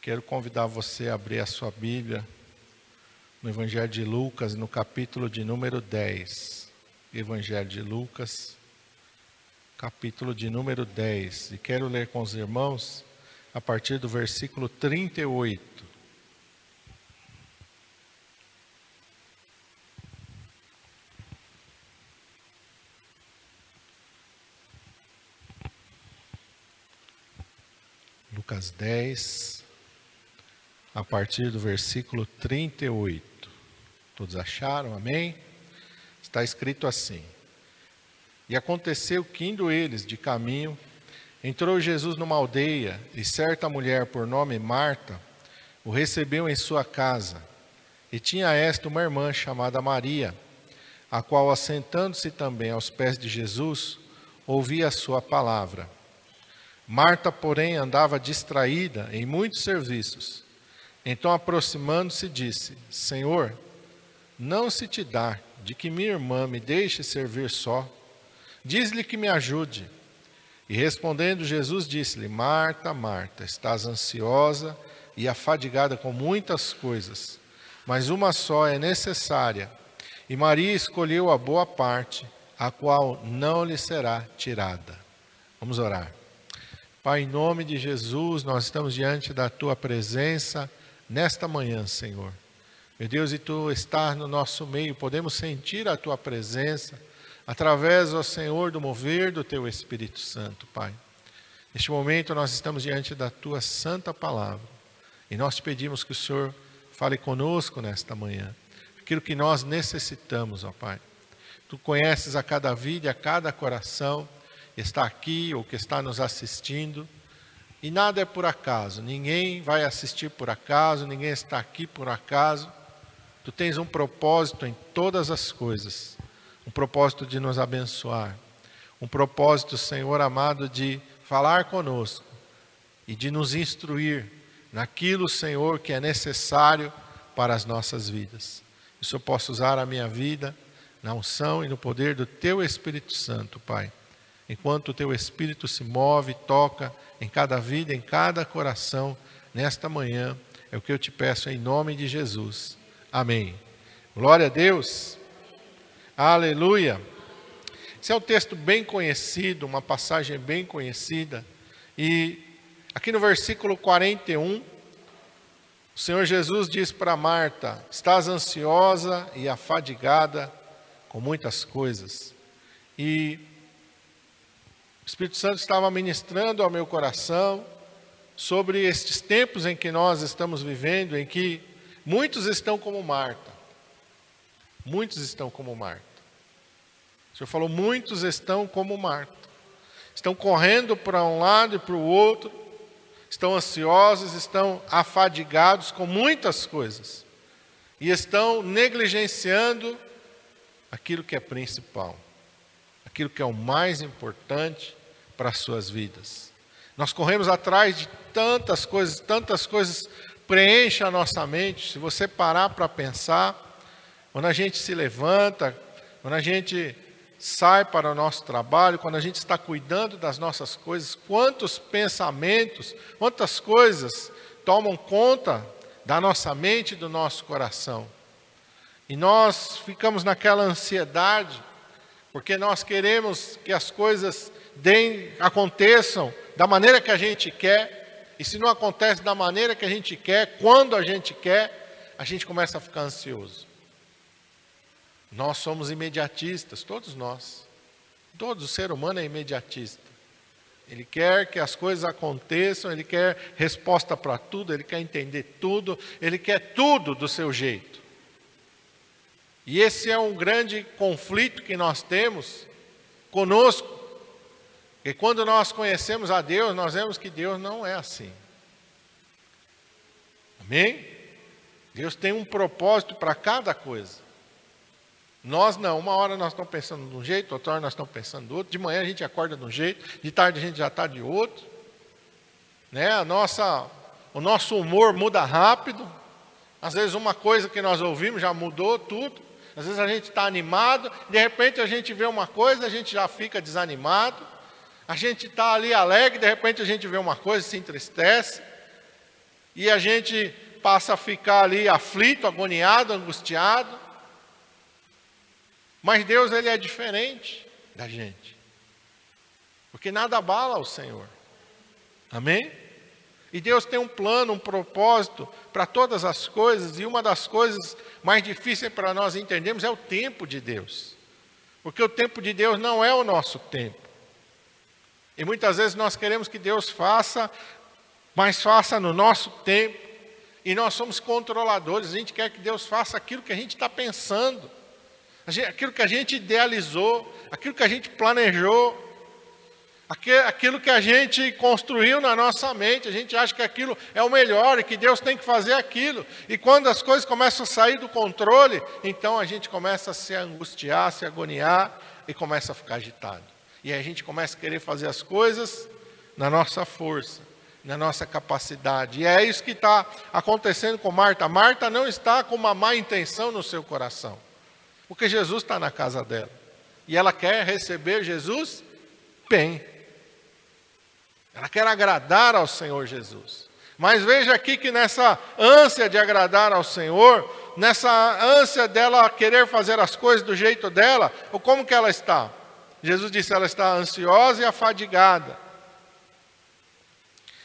Quero convidar você a abrir a sua Bíblia no Evangelho de Lucas, no capítulo de número 10. Evangelho de Lucas, capítulo de número 10. E quero ler com os irmãos a partir do versículo 38. Lucas 10, a partir do versículo 38. Todos acharam? Amém? Está escrito assim: E aconteceu que, indo eles de caminho, entrou Jesus numa aldeia, e certa mulher, por nome Marta, o recebeu em sua casa. E tinha esta uma irmã chamada Maria, a qual, assentando-se também aos pés de Jesus, ouvia a sua palavra. Marta, porém, andava distraída em muitos serviços. Então, aproximando-se, disse: Senhor, não se te dá de que minha irmã me deixe servir só. Diz-lhe que me ajude. E respondendo, Jesus disse-lhe: Marta, Marta, estás ansiosa e afadigada com muitas coisas, mas uma só é necessária. E Maria escolheu a boa parte, a qual não lhe será tirada. Vamos orar. Pai, em nome de Jesus, nós estamos diante da tua presença nesta manhã, Senhor. Meu Deus, e tu estás no nosso meio, podemos sentir a tua presença através, ó Senhor, do mover do teu Espírito Santo, Pai. Neste momento nós estamos diante da tua santa palavra e nós te pedimos que o Senhor fale conosco nesta manhã, aquilo que nós necessitamos, ó Pai. Tu conheces a cada vida, a cada coração está aqui ou que está nos assistindo. E nada é por acaso, ninguém vai assistir por acaso, ninguém está aqui por acaso. Tu tens um propósito em todas as coisas, um propósito de nos abençoar, um propósito, Senhor amado, de falar conosco e de nos instruir naquilo, Senhor, que é necessário para as nossas vidas. Isso eu posso usar a minha vida na unção e no poder do Teu Espírito Santo, Pai enquanto o teu Espírito se move, toca em cada vida, em cada coração, nesta manhã. É o que eu te peço em nome de Jesus. Amém. Glória a Deus. Aleluia. Esse é um texto bem conhecido, uma passagem bem conhecida. E aqui no versículo 41, o Senhor Jesus diz para Marta: Estás ansiosa e afadigada com muitas coisas. E Espírito Santo estava ministrando ao meu coração sobre estes tempos em que nós estamos vivendo, em que muitos estão como Marta. Muitos estão como Marta. O Senhor falou: muitos estão como Marta. Estão correndo para um lado e para o outro, estão ansiosos, estão afadigados com muitas coisas e estão negligenciando aquilo que é principal, aquilo que é o mais importante para as suas vidas. Nós corremos atrás de tantas coisas, tantas coisas preenchem a nossa mente. Se você parar para pensar, quando a gente se levanta, quando a gente sai para o nosso trabalho, quando a gente está cuidando das nossas coisas, quantos pensamentos, quantas coisas tomam conta da nossa mente e do nosso coração. E nós ficamos naquela ansiedade, porque nós queremos que as coisas deem, aconteçam da maneira que a gente quer, e se não acontece da maneira que a gente quer, quando a gente quer, a gente começa a ficar ansioso. Nós somos imediatistas, todos nós. Todo ser humano é imediatista. Ele quer que as coisas aconteçam, ele quer resposta para tudo, ele quer entender tudo, ele quer tudo do seu jeito. E esse é um grande conflito que nós temos conosco, e quando nós conhecemos a Deus, nós vemos que Deus não é assim. Amém? Deus tem um propósito para cada coisa. Nós não, uma hora nós estamos pensando de um jeito, outra hora nós estamos pensando do outro, de manhã a gente acorda de um jeito, de tarde a gente já está de outro. Né? A nossa, o nosso humor muda rápido. Às vezes uma coisa que nós ouvimos já mudou tudo. Às vezes a gente está animado, de repente a gente vê uma coisa, a gente já fica desanimado. A gente está ali alegre, de repente a gente vê uma coisa se entristece. e a gente passa a ficar ali aflito, agoniado, angustiado. Mas Deus ele é diferente da gente. Porque nada abala o Senhor. Amém? E Deus tem um plano, um propósito para todas as coisas, e uma das coisas mais difíceis para nós entendermos é o tempo de Deus. Porque o tempo de Deus não é o nosso tempo. E muitas vezes nós queremos que Deus faça, mas faça no nosso tempo. E nós somos controladores, a gente quer que Deus faça aquilo que a gente está pensando, aquilo que a gente idealizou, aquilo que a gente planejou aquilo que a gente construiu na nossa mente, a gente acha que aquilo é o melhor e que Deus tem que fazer aquilo. E quando as coisas começam a sair do controle, então a gente começa a se angustiar, a se agoniar e começa a ficar agitado. E a gente começa a querer fazer as coisas na nossa força, na nossa capacidade. E é isso que está acontecendo com Marta. Marta não está com uma má intenção no seu coração, porque Jesus está na casa dela. E ela quer receber Jesus bem. Ela quer agradar ao Senhor Jesus. Mas veja aqui que nessa ânsia de agradar ao Senhor, nessa ânsia dela querer fazer as coisas do jeito dela, ou como que ela está? Jesus disse, ela está ansiosa e afadigada.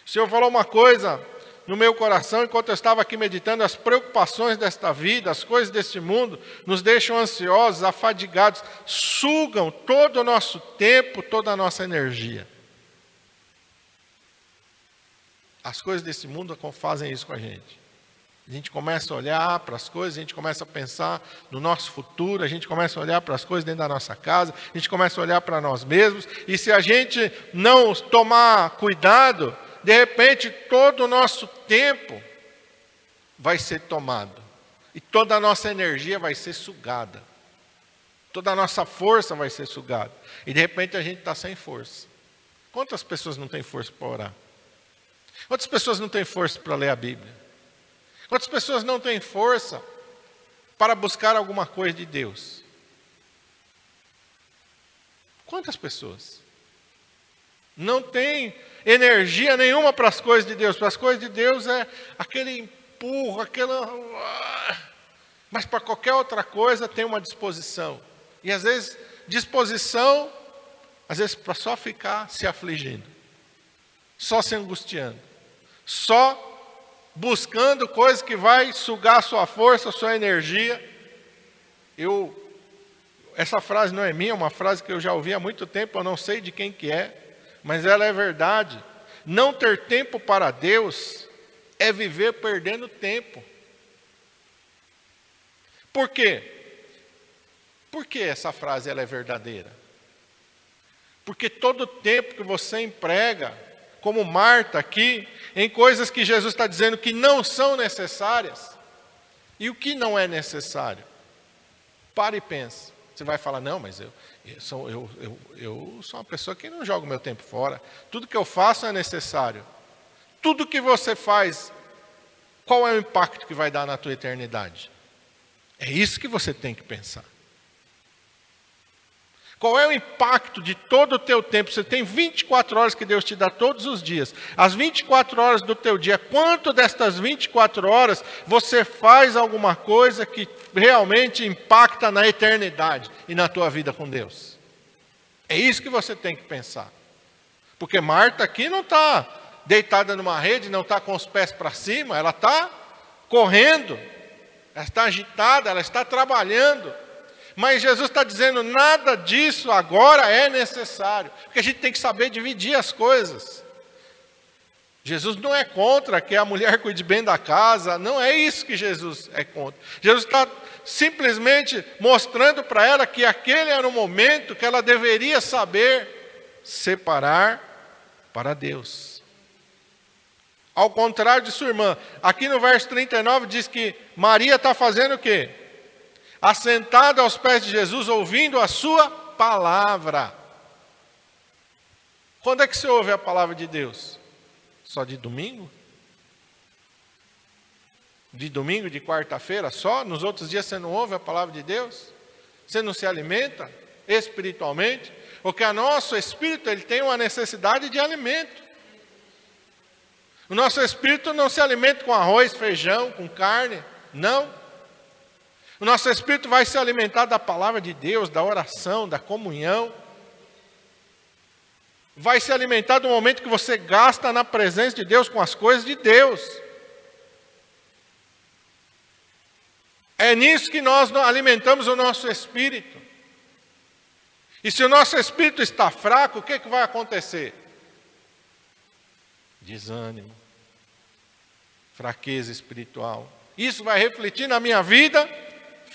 O Senhor falou uma coisa no meu coração enquanto eu estava aqui meditando, as preocupações desta vida, as coisas deste mundo, nos deixam ansiosos, afadigados, sugam todo o nosso tempo, toda a nossa energia. As coisas desse mundo fazem isso com a gente. A gente começa a olhar para as coisas, a gente começa a pensar no nosso futuro, a gente começa a olhar para as coisas dentro da nossa casa, a gente começa a olhar para nós mesmos, e se a gente não tomar cuidado, de repente todo o nosso tempo vai ser tomado, e toda a nossa energia vai ser sugada, toda a nossa força vai ser sugada, e de repente a gente está sem força. Quantas pessoas não têm força para orar? Quantas pessoas não têm força para ler a Bíblia? Quantas pessoas não têm força para buscar alguma coisa de Deus? Quantas pessoas? Não tem energia nenhuma para as coisas de Deus. Para as coisas de Deus é aquele empurro, aquela. Mas para qualquer outra coisa tem uma disposição. E às vezes, disposição, às vezes para só ficar se afligindo, só se angustiando só buscando coisas que vai sugar sua força, sua energia. Eu essa frase não é minha, é uma frase que eu já ouvi há muito tempo, eu não sei de quem que é, mas ela é verdade. Não ter tempo para Deus é viver perdendo tempo. Por quê? Por que essa frase ela é verdadeira? Porque todo tempo que você emprega como Marta aqui, em coisas que Jesus está dizendo que não são necessárias. E o que não é necessário? Pare e pense. Você vai falar, não, mas eu, eu, sou, eu, eu, eu sou uma pessoa que não joga o meu tempo fora. Tudo que eu faço é necessário. Tudo que você faz, qual é o impacto que vai dar na tua eternidade? É isso que você tem que pensar. Qual é o impacto de todo o teu tempo? Você tem 24 horas que Deus te dá todos os dias. As 24 horas do teu dia, quanto destas 24 horas você faz alguma coisa que realmente impacta na eternidade e na tua vida com Deus? É isso que você tem que pensar. Porque Marta aqui não está deitada numa rede, não está com os pés para cima, ela está correndo, ela está agitada, ela está trabalhando. Mas Jesus está dizendo: nada disso agora é necessário, porque a gente tem que saber dividir as coisas. Jesus não é contra que a mulher cuide bem da casa, não é isso que Jesus é contra. Jesus está simplesmente mostrando para ela que aquele era o momento que ela deveria saber separar para Deus. Ao contrário de sua irmã, aqui no verso 39 diz que Maria está fazendo o quê? Assentada aos pés de Jesus, ouvindo a sua palavra. Quando é que você ouve a palavra de Deus? Só de domingo? De domingo, de quarta-feira só? Nos outros dias você não ouve a palavra de Deus? Você não se alimenta espiritualmente? Porque o nosso espírito ele tem uma necessidade de alimento. O nosso espírito não se alimenta com arroz, feijão, com carne, não. O nosso espírito vai se alimentar da palavra de Deus, da oração, da comunhão. Vai se alimentar do momento que você gasta na presença de Deus com as coisas de Deus. É nisso que nós alimentamos o nosso espírito. E se o nosso espírito está fraco, o que, que vai acontecer? Desânimo, fraqueza espiritual. Isso vai refletir na minha vida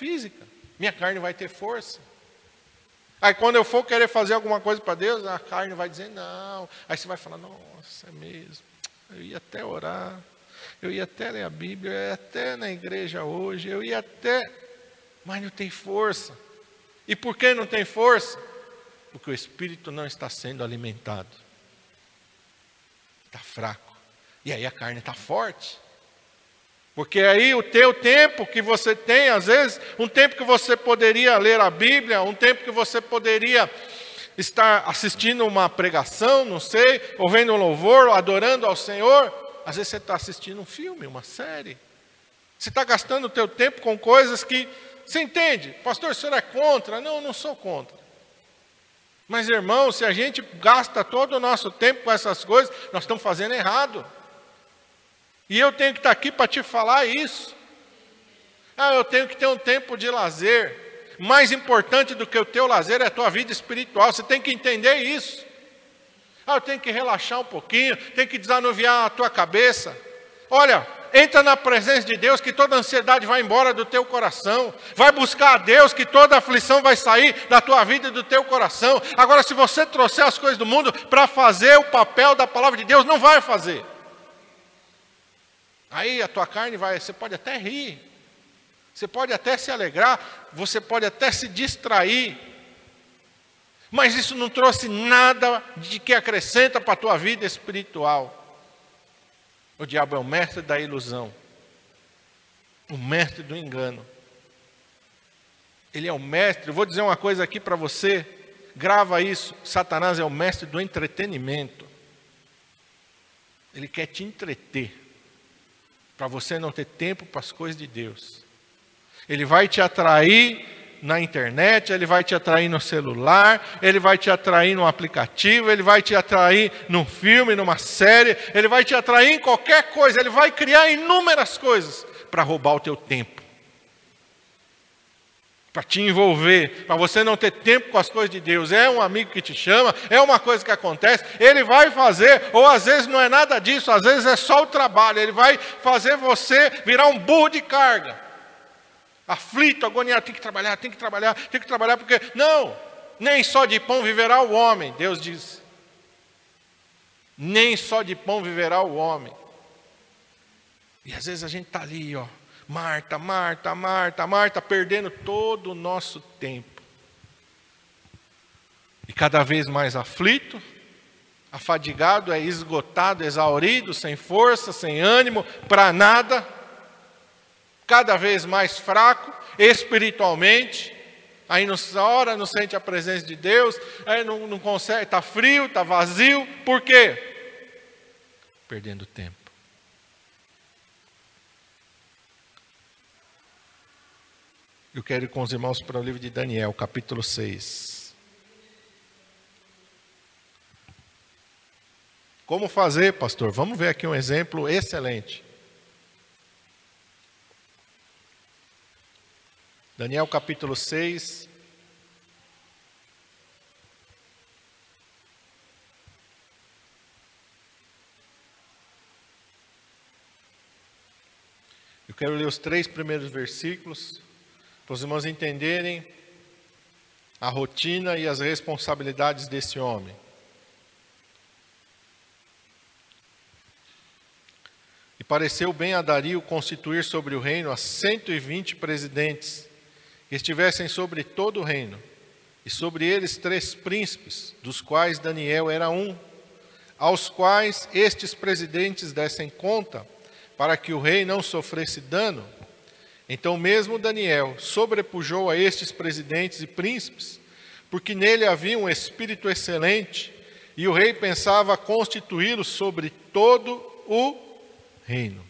física. Minha carne vai ter força. Aí quando eu for querer fazer alguma coisa para Deus, a carne vai dizer não. Aí você vai falar, nossa, é mesmo. Eu ia até orar, eu ia até ler a Bíblia, eu ia até na igreja hoje, eu ia até. Mas não tem força. E por que não tem força? Porque o espírito não está sendo alimentado. Está fraco. E aí a carne está forte. Porque aí o teu tempo que você tem, às vezes, um tempo que você poderia ler a Bíblia, um tempo que você poderia estar assistindo uma pregação, não sei, ou vendo um louvor, ou adorando ao Senhor, às vezes você está assistindo um filme, uma série. Você está gastando o teu tempo com coisas que, você entende? Pastor, o senhor é contra? Não, não sou contra. Mas, irmão, se a gente gasta todo o nosso tempo com essas coisas, nós estamos fazendo errado. E eu tenho que estar aqui para te falar isso. Ah, eu tenho que ter um tempo de lazer. Mais importante do que o teu lazer é a tua vida espiritual. Você tem que entender isso. Ah, eu tenho que relaxar um pouquinho, tem que desanuviar a tua cabeça. Olha, entra na presença de Deus que toda ansiedade vai embora do teu coração. Vai buscar a Deus que toda aflição vai sair da tua vida e do teu coração. Agora, se você trouxer as coisas do mundo para fazer o papel da palavra de Deus, não vai fazer. Aí a tua carne vai, você pode até rir, você pode até se alegrar, você pode até se distrair, mas isso não trouxe nada de que acrescenta para a tua vida espiritual. O diabo é o mestre da ilusão, o mestre do engano. Ele é o mestre. Eu vou dizer uma coisa aqui para você, grava isso: Satanás é o mestre do entretenimento. Ele quer te entreter para você não ter tempo para as coisas de Deus. Ele vai te atrair na internet, ele vai te atrair no celular, ele vai te atrair no aplicativo, ele vai te atrair num filme, numa série, ele vai te atrair em qualquer coisa, ele vai criar inúmeras coisas para roubar o teu tempo para te envolver, para você não ter tempo com as coisas de Deus. É um amigo que te chama, é uma coisa que acontece, ele vai fazer, ou às vezes não é nada disso, às vezes é só o trabalho, ele vai fazer você virar um burro de carga. Aflito, agoniado, tem que trabalhar, tem que trabalhar, tem que trabalhar, porque não, nem só de pão viverá o homem, Deus diz. Nem só de pão viverá o homem. E às vezes a gente está ali, ó, Marta, Marta, Marta, Marta, perdendo todo o nosso tempo. E cada vez mais aflito, afadigado, é esgotado, exaurido, sem força, sem ânimo, para nada, cada vez mais fraco espiritualmente. Aí não ora, não sente a presença de Deus, aí não, não consegue, está frio, está vazio, por quê? Perdendo tempo. Eu quero ir com os irmãos para o livro de Daniel, capítulo 6. Como fazer, pastor? Vamos ver aqui um exemplo excelente. Daniel capítulo 6. Eu quero ler os três primeiros versículos para os irmãos entenderem a rotina e as responsabilidades desse homem. E pareceu bem a Dario constituir sobre o reino a 120 presidentes, que estivessem sobre todo o reino, e sobre eles três príncipes, dos quais Daniel era um, aos quais estes presidentes dessem conta, para que o rei não sofresse dano então, mesmo Daniel sobrepujou a estes presidentes e príncipes, porque nele havia um espírito excelente, e o rei pensava constituí-lo sobre todo o reino.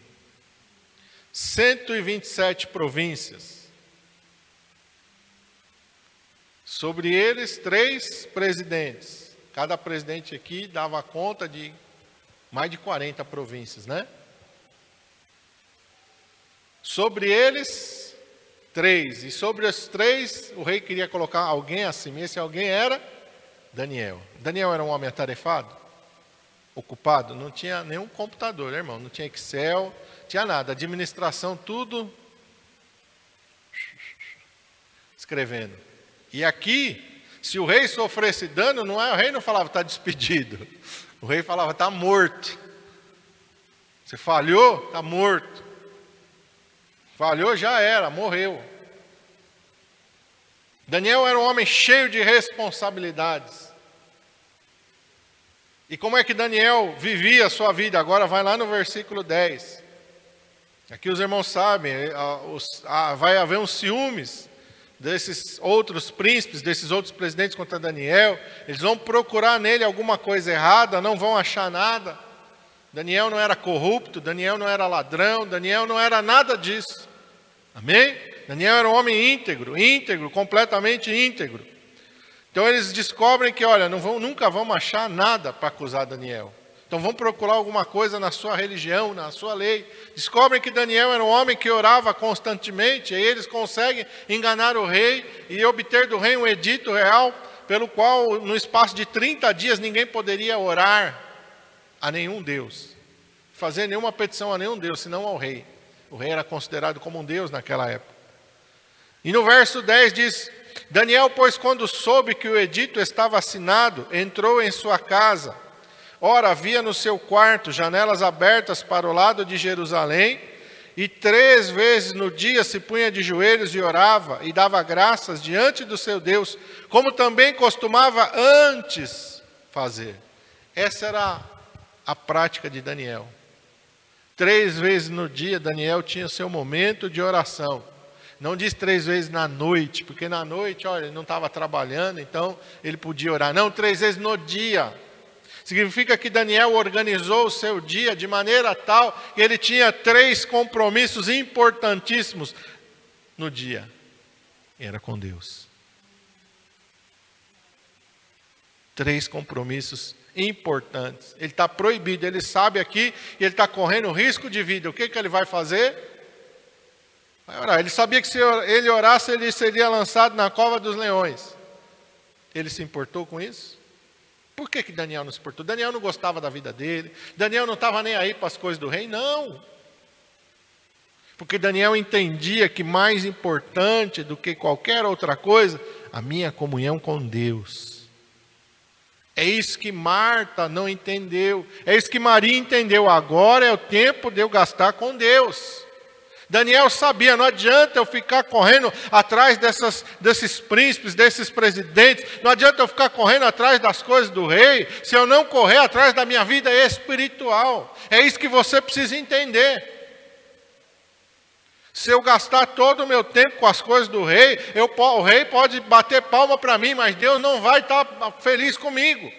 127 províncias. Sobre eles, três presidentes. Cada presidente aqui dava conta de mais de 40 províncias, né? Sobre eles, três. E sobre os três, o rei queria colocar alguém assim. Esse alguém era Daniel. Daniel era um homem atarefado, ocupado, não tinha nenhum computador, irmão, não tinha Excel, tinha nada, administração, tudo escrevendo. E aqui, se o rei sofresse dano, não é o rei não falava está despedido. O rei falava está morto. Você falhou, está morto. Falhou, já era, morreu. Daniel era um homem cheio de responsabilidades. E como é que Daniel vivia a sua vida? Agora vai lá no versículo 10. Aqui os irmãos sabem, vai haver uns ciúmes desses outros príncipes, desses outros presidentes contra Daniel. Eles vão procurar nele alguma coisa errada, não vão achar nada. Daniel não era corrupto, Daniel não era ladrão, Daniel não era nada disso. Amém? Daniel era um homem íntegro, íntegro, completamente íntegro. Então eles descobrem que, olha, não vão, nunca vão achar nada para acusar Daniel. Então vão procurar alguma coisa na sua religião, na sua lei. Descobrem que Daniel era um homem que orava constantemente, e eles conseguem enganar o rei e obter do rei um edito real, pelo qual, no espaço de 30 dias, ninguém poderia orar a nenhum Deus, fazer nenhuma petição a nenhum Deus, senão ao rei. O rei era considerado como um Deus naquela época. E no verso 10 diz: Daniel, pois, quando soube que o edito estava assinado, entrou em sua casa. Ora, havia no seu quarto janelas abertas para o lado de Jerusalém, e três vezes no dia se punha de joelhos e orava, e dava graças diante do seu Deus, como também costumava antes fazer. Essa era a prática de Daniel. Três vezes no dia, Daniel tinha seu momento de oração. Não diz três vezes na noite, porque na noite, olha, ele não estava trabalhando, então ele podia orar. Não, três vezes no dia. Significa que Daniel organizou o seu dia de maneira tal que ele tinha três compromissos importantíssimos no dia. Era com Deus. Três compromissos importantes. Ele está proibido, ele sabe aqui e ele está correndo risco de vida. O que, que ele vai fazer? Vai orar. Ele sabia que se ele orasse, ele seria lançado na cova dos leões. Ele se importou com isso? Por que, que Daniel não se importou? Daniel não gostava da vida dele. Daniel não estava nem aí para as coisas do rei, não. Porque Daniel entendia que mais importante do que qualquer outra coisa, a minha comunhão com Deus. É isso que Marta não entendeu. É isso que Maria entendeu. Agora é o tempo de eu gastar com Deus. Daniel sabia, não adianta eu ficar correndo atrás dessas, desses príncipes, desses presidentes, não adianta eu ficar correndo atrás das coisas do rei, se eu não correr atrás da minha vida espiritual. É isso que você precisa entender. Se eu gastar todo o meu tempo com as coisas do rei, eu, o rei pode bater palma para mim, mas Deus não vai estar feliz comigo.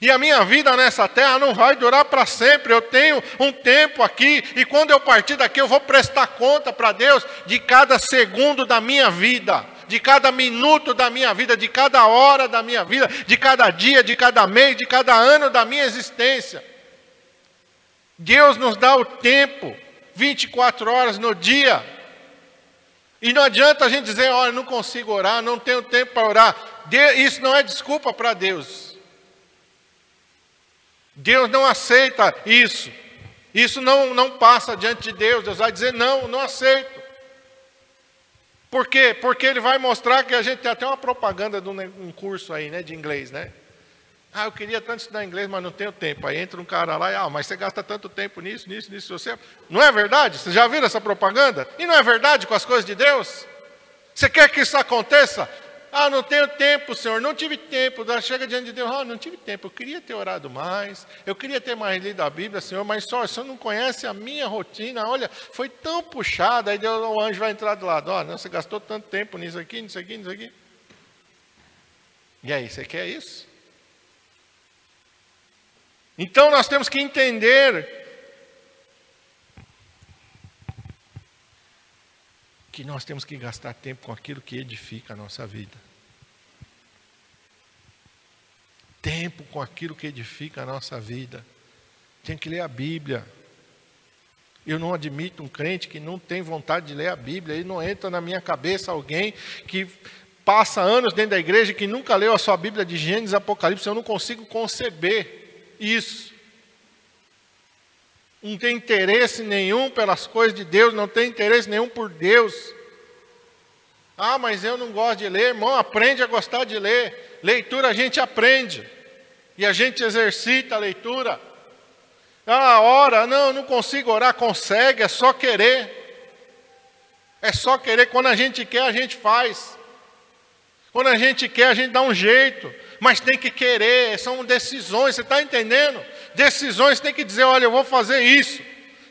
E a minha vida nessa terra não vai durar para sempre. Eu tenho um tempo aqui, e quando eu partir daqui, eu vou prestar conta para Deus de cada segundo da minha vida, de cada minuto da minha vida, de cada hora da minha vida, de cada dia, de cada mês, de cada ano da minha existência. Deus nos dá o tempo, 24 horas no dia. E não adianta a gente dizer, olha, não consigo orar, não tenho tempo para orar. Isso não é desculpa para Deus. Deus não aceita isso. Isso não, não passa diante de Deus. Deus vai dizer: não, não aceito. Por quê? Porque ele vai mostrar que a gente tem até uma propaganda de um curso aí, né, de inglês, né? Ah, eu queria tanto estudar inglês, mas não tenho tempo. Aí entra um cara lá e, ah, mas você gasta tanto tempo nisso, nisso, nisso, você. Não é verdade? Você já viram essa propaganda? E não é verdade com as coisas de Deus? Você quer que isso aconteça? Ah, não tenho tempo, Senhor, não tive tempo. Chega diante de Deus, ah, não tive tempo. Eu queria ter orado mais, eu queria ter mais lido a Bíblia, Senhor, mas só, o Senhor não conhece a minha rotina. Olha, foi tão puxada. Aí Deus, o anjo vai entrar do lado. Olha, você gastou tanto tempo nisso aqui, nisso aqui, nisso aqui. E aí, você quer isso? Então nós temos que entender que nós temos que gastar tempo com aquilo que edifica a nossa vida. Tempo com aquilo que edifica a nossa vida. Tem que ler a Bíblia. Eu não admito um crente que não tem vontade de ler a Bíblia. E não entra na minha cabeça alguém que passa anos dentro da igreja que nunca leu a sua Bíblia de Gênesis, Apocalipse. Eu não consigo conceber isso. Não tem interesse nenhum pelas coisas de Deus, não tem interesse nenhum por Deus. Ah, mas eu não gosto de ler, irmão, aprende a gostar de ler. Leitura a gente aprende. E a gente exercita a leitura. Ah, ora, não, não consigo orar, consegue, é só querer. É só querer, quando a gente quer, a gente faz. Quando a gente quer, a gente dá um jeito. Mas tem que querer, são decisões, você está entendendo? Decisões tem que dizer, olha, eu vou fazer isso.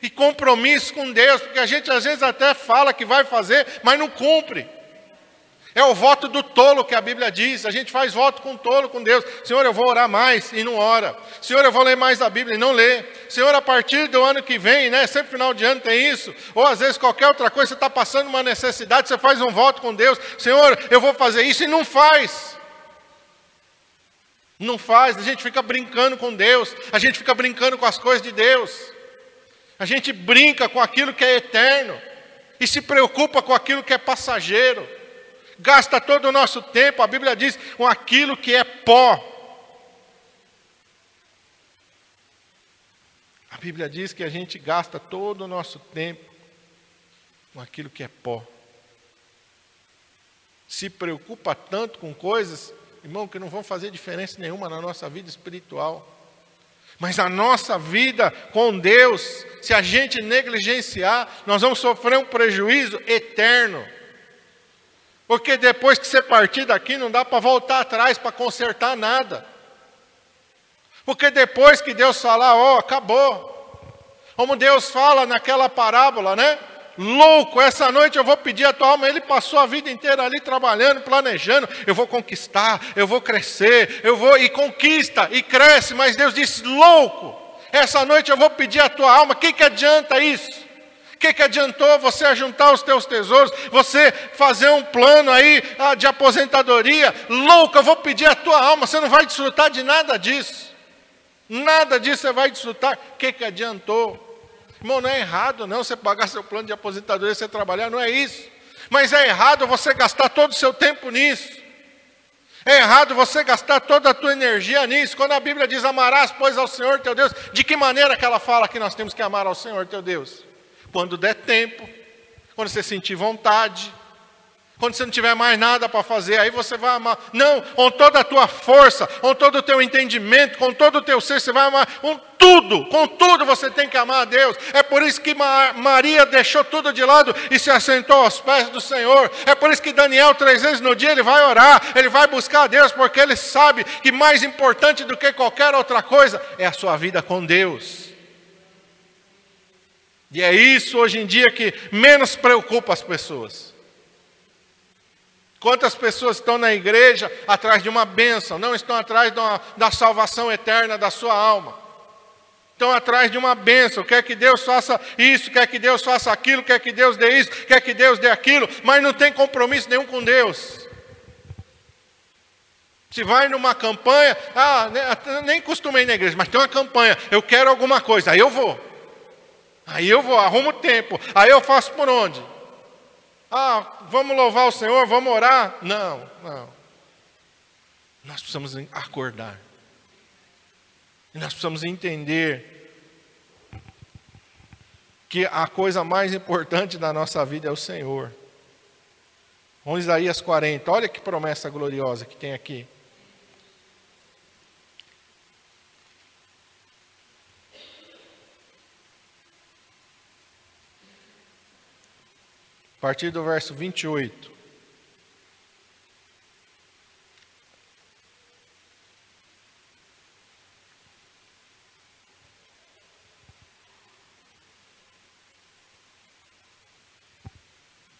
E compromisso com Deus, porque a gente às vezes até fala que vai fazer, mas não cumpre. É o voto do tolo que a Bíblia diz. A gente faz voto com tolo com Deus. Senhor, eu vou orar mais e não ora. Senhor, eu vou ler mais a Bíblia e não lê. Senhor, a partir do ano que vem, né? Sempre final de ano tem isso. Ou às vezes qualquer outra coisa, você está passando uma necessidade, você faz um voto com Deus. Senhor, eu vou fazer isso e não faz. Não faz. A gente fica brincando com Deus. A gente fica brincando com as coisas de Deus. A gente brinca com aquilo que é eterno e se preocupa com aquilo que é passageiro gasta todo o nosso tempo, a Bíblia diz, com aquilo que é pó. A Bíblia diz que a gente gasta todo o nosso tempo com aquilo que é pó. Se preocupa tanto com coisas, irmão, que não vão fazer diferença nenhuma na nossa vida espiritual. Mas a nossa vida com Deus, se a gente negligenciar, nós vamos sofrer um prejuízo eterno. Porque depois que você partir daqui, não dá para voltar atrás para consertar nada. Porque depois que Deus falar, ó, oh, acabou. Como Deus fala naquela parábola, né? Louco, essa noite eu vou pedir a tua alma. Ele passou a vida inteira ali trabalhando, planejando. Eu vou conquistar, eu vou crescer, eu vou e conquista e cresce. Mas Deus disse: louco, essa noite eu vou pedir a tua alma. O que, que adianta isso? que, que adiantou você juntar os teus tesouros, você fazer um plano aí ah, de aposentadoria? Louco, eu vou pedir a tua alma, você não vai desfrutar de nada disso. Nada disso você vai desfrutar. O que, que adiantou? Irmão, não é errado não você pagar seu plano de aposentadoria, você trabalhar, não é isso. Mas é errado você gastar todo o seu tempo nisso. É errado você gastar toda a tua energia nisso. Quando a Bíblia diz amarás, pois, ao Senhor teu Deus, de que maneira que ela fala que nós temos que amar ao Senhor teu Deus? quando der tempo, quando você sentir vontade, quando você não tiver mais nada para fazer, aí você vai amar. Não, com toda a tua força, com todo o teu entendimento, com todo o teu ser, você vai amar. Com tudo, com tudo você tem que amar a Deus. É por isso que Maria deixou tudo de lado e se assentou aos pés do Senhor. É por isso que Daniel, três vezes no dia, ele vai orar, ele vai buscar a Deus, porque ele sabe que mais importante do que qualquer outra coisa é a sua vida com Deus. E é isso hoje em dia que menos preocupa as pessoas. Quantas pessoas estão na igreja atrás de uma bênção, não estão atrás uma, da salvação eterna da sua alma. Estão atrás de uma bênção, quer que Deus faça isso, quer que Deus faça aquilo, quer que Deus dê isso, quer que Deus dê aquilo, mas não tem compromisso nenhum com Deus. Se vai numa campanha, ah, nem costumei na igreja, mas tem uma campanha, eu quero alguma coisa, aí eu vou. Aí eu vou, arrumo tempo. Aí eu faço por onde? Ah, vamos louvar o Senhor, vamos orar? Não, não. Nós precisamos acordar. E nós precisamos entender que a coisa mais importante da nossa vida é o Senhor. Vamos Isaías 40, olha que promessa gloriosa que tem aqui. A partir do verso 28.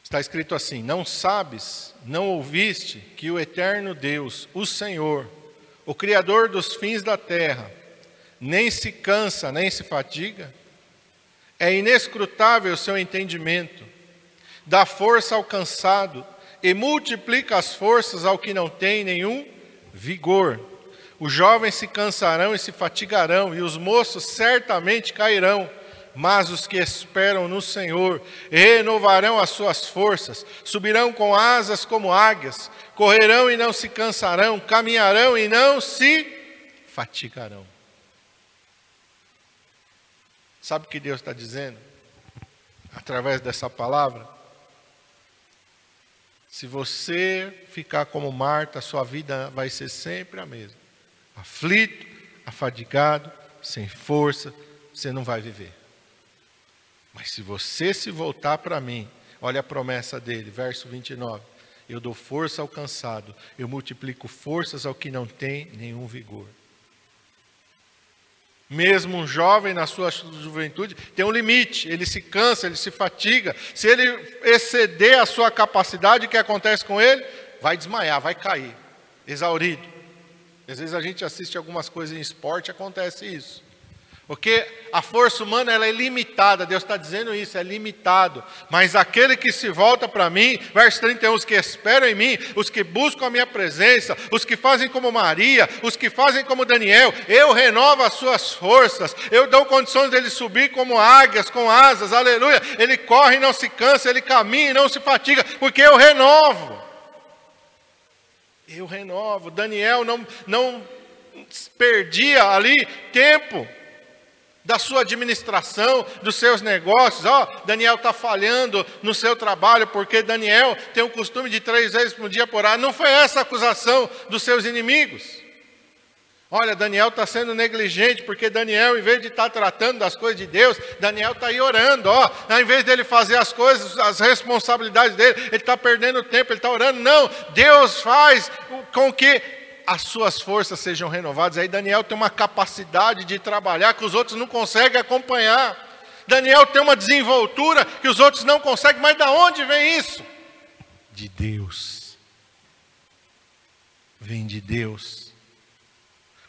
Está escrito assim: Não sabes, não ouviste que o eterno Deus, o Senhor, o Criador dos fins da terra, nem se cansa, nem se fatiga? É inescrutável o seu entendimento dá força ao cansado e multiplica as forças ao que não tem nenhum vigor. Os jovens se cansarão e se fatigarão, e os moços certamente cairão. Mas os que esperam no Senhor renovarão as suas forças, subirão com asas como águias, correrão e não se cansarão, caminharão e não se fatigarão. Sabe o que Deus está dizendo? Através dessa palavra? Se você ficar como Marta, sua vida vai ser sempre a mesma. Aflito, afadigado, sem força, você não vai viver. Mas se você se voltar para mim, olha a promessa dele, verso 29. Eu dou força ao cansado, eu multiplico forças ao que não tem nenhum vigor. Mesmo um jovem na sua juventude tem um limite, ele se cansa, ele se fatiga. Se ele exceder a sua capacidade, o que acontece com ele? Vai desmaiar, vai cair, exaurido. Às vezes a gente assiste algumas coisas em esporte, acontece isso. Porque a força humana ela é limitada, Deus está dizendo isso, é limitado. Mas aquele que se volta para mim, verso 31, os que esperam em mim, os que buscam a minha presença, os que fazem como Maria, os que fazem como Daniel, eu renovo as suas forças, eu dou condições dele subir como águias, com asas, aleluia. Ele corre e não se cansa, ele caminha e não se fatiga, porque eu renovo. Eu renovo. Daniel não, não perdia ali tempo da sua administração, dos seus negócios. Ó, oh, Daniel está falhando no seu trabalho porque Daniel tem o costume de três vezes por dia orar. Não foi essa a acusação dos seus inimigos. Olha, Daniel está sendo negligente, porque Daniel, em vez de estar tá tratando das coisas de Deus, Daniel está aí orando, ó. Ao invés dele fazer as coisas, as responsabilidades dele, ele está perdendo tempo, ele está orando. Não, Deus faz com que as suas forças sejam renovadas. Aí Daniel tem uma capacidade de trabalhar que os outros não conseguem acompanhar. Daniel tem uma desenvoltura que os outros não conseguem, mas da onde vem isso? De Deus. Vem de Deus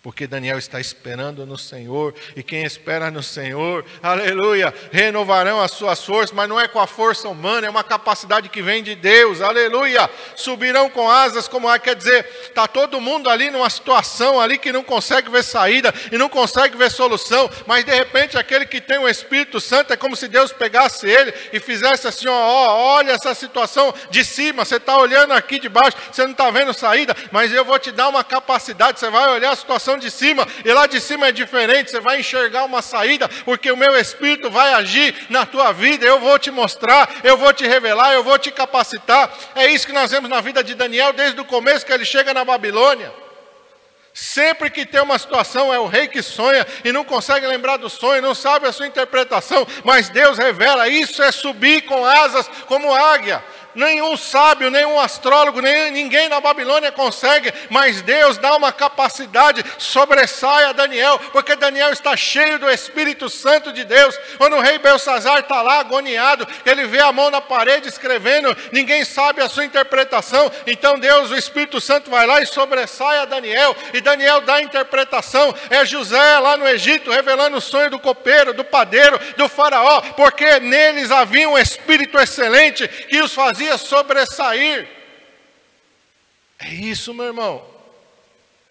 porque Daniel está esperando no Senhor, e quem espera no Senhor, aleluia, renovarão as suas forças, mas não é com a força humana, é uma capacidade que vem de Deus, aleluia, subirão com asas como há, quer dizer, está todo mundo ali numa situação ali que não consegue ver saída e não consegue ver solução, mas de repente aquele que tem o Espírito Santo é como se Deus pegasse ele e fizesse assim: ó, olha essa situação de cima, você está olhando aqui de baixo, você não está vendo saída, mas eu vou te dar uma capacidade, você vai olhar a situação de cima, e lá de cima é diferente, você vai enxergar uma saída, porque o meu Espírito vai agir na tua vida, eu vou te mostrar, eu vou te revelar, eu vou te capacitar. É isso que nós vemos na vida de Daniel desde o começo que ele chega na Babilônia. Sempre que tem uma situação, é o rei que sonha e não consegue lembrar do sonho, não sabe a sua interpretação, mas Deus revela: isso é subir com asas como águia nenhum sábio, nenhum astrólogo, nem ninguém na Babilônia consegue, mas Deus dá uma capacidade, sobressai a Daniel, porque Daniel está cheio do Espírito Santo de Deus. Quando o rei Belsazar está lá agoniado, ele vê a mão na parede escrevendo, ninguém sabe a sua interpretação, então Deus, o Espírito Santo, vai lá e sobressai a Daniel, e Daniel dá a interpretação. É José lá no Egito revelando o sonho do copeiro, do padeiro, do faraó, porque neles havia um espírito excelente que os fazia fazia sobressair. É isso, meu irmão.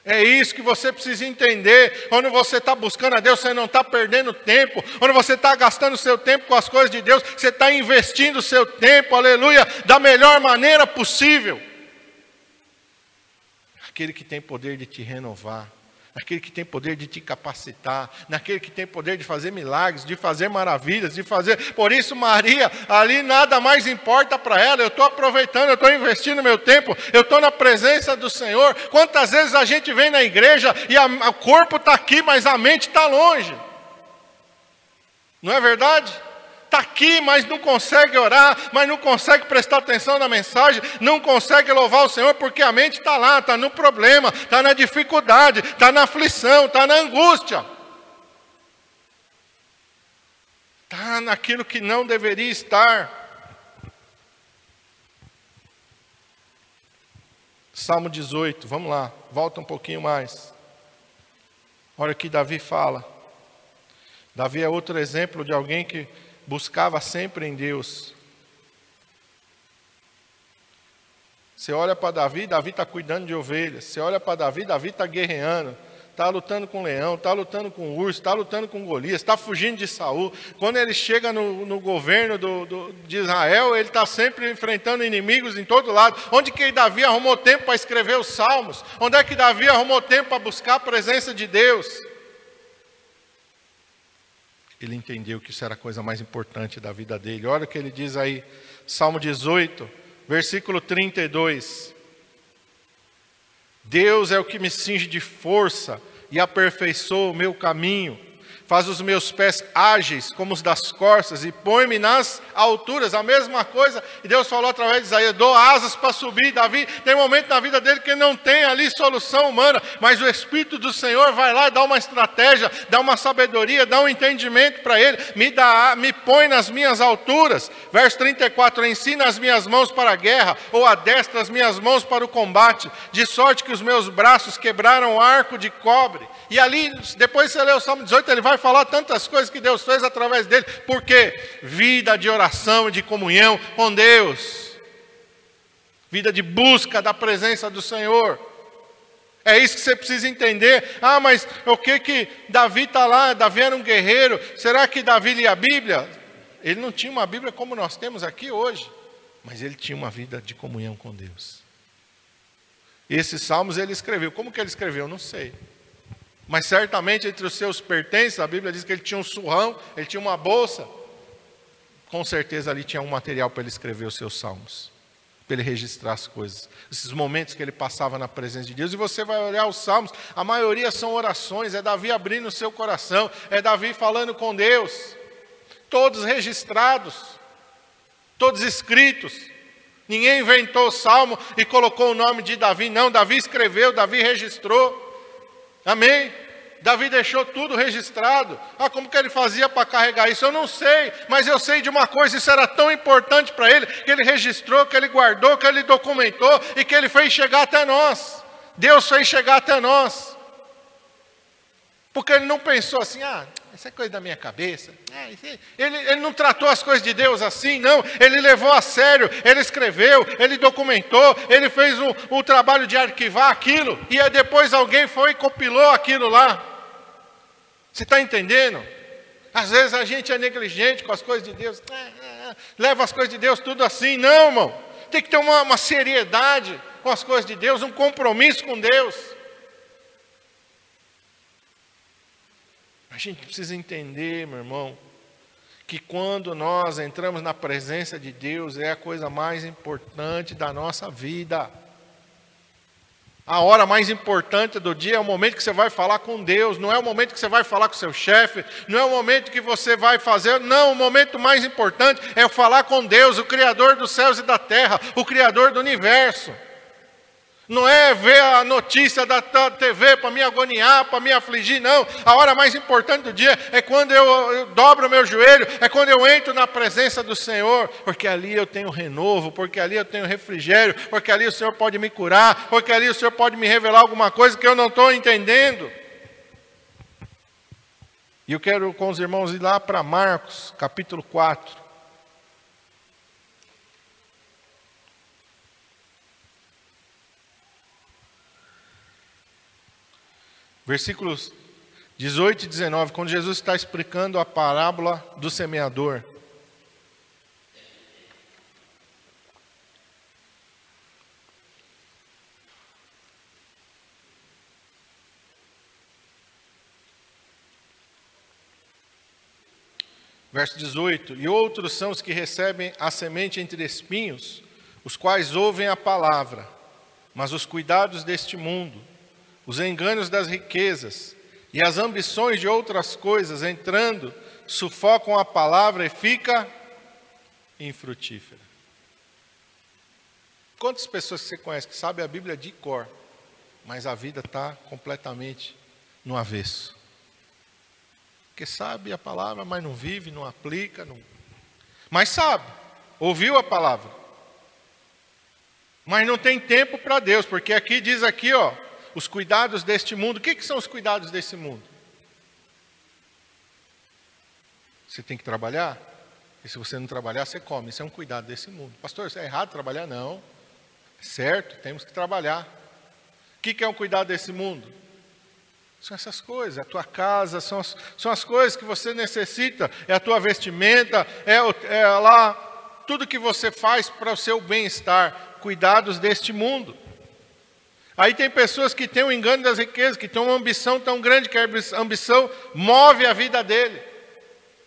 É isso que você precisa entender. Quando você está buscando a Deus, você não está perdendo tempo. Quando você está gastando seu tempo com as coisas de Deus, você está investindo seu tempo, aleluia, da melhor maneira possível. Aquele que tem poder de te renovar naquele que tem poder de te capacitar, naquele que tem poder de fazer milagres, de fazer maravilhas, de fazer. Por isso, Maria, ali nada mais importa para ela. Eu estou aproveitando, eu estou investindo meu tempo, eu estou na presença do Senhor. Quantas vezes a gente vem na igreja e a, o corpo está aqui, mas a mente está longe? Não é verdade? Está aqui, mas não consegue orar, mas não consegue prestar atenção na mensagem, não consegue louvar o Senhor, porque a mente está lá, está no problema, está na dificuldade, está na aflição, está na angústia. Está naquilo que não deveria estar. Salmo 18, vamos lá, volta um pouquinho mais. Olha o que Davi fala. Davi é outro exemplo de alguém que buscava sempre em Deus. Você olha para Davi, Davi está cuidando de ovelhas. Você olha para Davi, Davi está guerreando. Está lutando com leão, está lutando com urso, está lutando com Golias, está fugindo de Saul. Quando ele chega no, no governo do, do, de Israel, ele está sempre enfrentando inimigos em todo lado. Onde que Davi arrumou tempo para escrever os salmos? Onde é que Davi arrumou tempo para buscar a presença de Deus? Ele entendeu que isso era a coisa mais importante da vida dele. Olha o que ele diz aí, Salmo 18 versículo 32. Deus é o que me cinge de força e aperfeiçoa o meu caminho faz os meus pés ágeis como os das corças e põe-me nas alturas. A mesma coisa, e Deus falou através de Isaías: dou asas para subir. Davi tem momento na vida dele que não tem ali solução humana, mas o Espírito do Senhor vai lá e dá uma estratégia, dá uma sabedoria, dá um entendimento para ele, me, dá, me põe nas minhas alturas. Verso 34: ensina as minhas mãos para a guerra, ou adestra as minhas mãos para o combate, de sorte que os meus braços quebraram o arco de cobre. E ali, depois você lê o Salmo 18, ele vai falar tantas coisas que Deus fez através dele, porque vida de oração e de comunhão com Deus, vida de busca da presença do Senhor. É isso que você precisa entender. Ah, mas o que que Davi está lá? Davi era um guerreiro. Será que Davi lia a Bíblia? Ele não tinha uma Bíblia como nós temos aqui hoje, mas ele tinha uma vida de comunhão com Deus. Esses salmos ele escreveu. Como que ele escreveu? Não sei. Mas certamente entre os seus pertences, a Bíblia diz que ele tinha um surrão, ele tinha uma bolsa. Com certeza ali tinha um material para ele escrever os seus salmos, para ele registrar as coisas, esses momentos que ele passava na presença de Deus. E você vai olhar os salmos, a maioria são orações, é Davi abrindo o seu coração, é Davi falando com Deus, todos registrados, todos escritos. Ninguém inventou o salmo e colocou o nome de Davi, não, Davi escreveu, Davi registrou. Amém? Davi deixou tudo registrado. Ah, como que ele fazia para carregar isso? Eu não sei, mas eu sei de uma coisa: isso era tão importante para ele, que ele registrou, que ele guardou, que ele documentou e que ele fez chegar até nós. Deus fez chegar até nós. Porque ele não pensou assim, ah, isso é coisa da minha cabeça. É, ele, ele não tratou as coisas de Deus assim, não. Ele levou a sério, ele escreveu, ele documentou, ele fez o, o trabalho de arquivar aquilo. E depois alguém foi e compilou aquilo lá. Você está entendendo? Às vezes a gente é negligente com as coisas de Deus. É, é, leva as coisas de Deus tudo assim. Não, irmão. Tem que ter uma, uma seriedade com as coisas de Deus, um compromisso com Deus. Gente precisa entender, meu irmão, que quando nós entramos na presença de Deus é a coisa mais importante da nossa vida. A hora mais importante do dia é o momento que você vai falar com Deus, não é o momento que você vai falar com seu chefe, não é o momento que você vai fazer, não, o momento mais importante é falar com Deus, o Criador dos céus e da terra, o Criador do universo. Não é ver a notícia da TV para me agoniar, para me afligir, não. A hora mais importante do dia é quando eu, dobro o meu joelho, é quando eu entro na presença do Senhor, porque ali eu tenho renovo, porque ali eu tenho refrigério, porque ali o Senhor pode me curar, porque ali o Senhor pode me revelar alguma coisa que eu não estou entendendo. E eu quero com os irmãos ir lá para Marcos, capítulo 4. Versículos 18 e 19, quando Jesus está explicando a parábola do semeador. Verso 18: E outros são os que recebem a semente entre espinhos, os quais ouvem a palavra, mas os cuidados deste mundo os enganos das riquezas e as ambições de outras coisas entrando, sufocam a palavra e fica infrutífera. Quantas pessoas você conhece que sabem a Bíblia de cor, mas a vida está completamente no avesso? Que sabe a palavra, mas não vive, não aplica, não... mas sabe, ouviu a palavra, mas não tem tempo para Deus, porque aqui diz aqui, ó, os cuidados deste mundo. O que, que são os cuidados desse mundo? Você tem que trabalhar, e se você não trabalhar, você come. Isso é um cuidado desse mundo. Pastor, isso é errado trabalhar? Não. Certo? Temos que trabalhar. O que é um cuidado desse mundo? São essas coisas, é a tua casa, são as, são as coisas que você necessita, é a tua vestimenta, é, é lá tudo que você faz para o seu bem-estar, cuidados deste mundo. Aí tem pessoas que têm o engano das riquezas, que têm uma ambição tão grande que a ambição move a vida dele.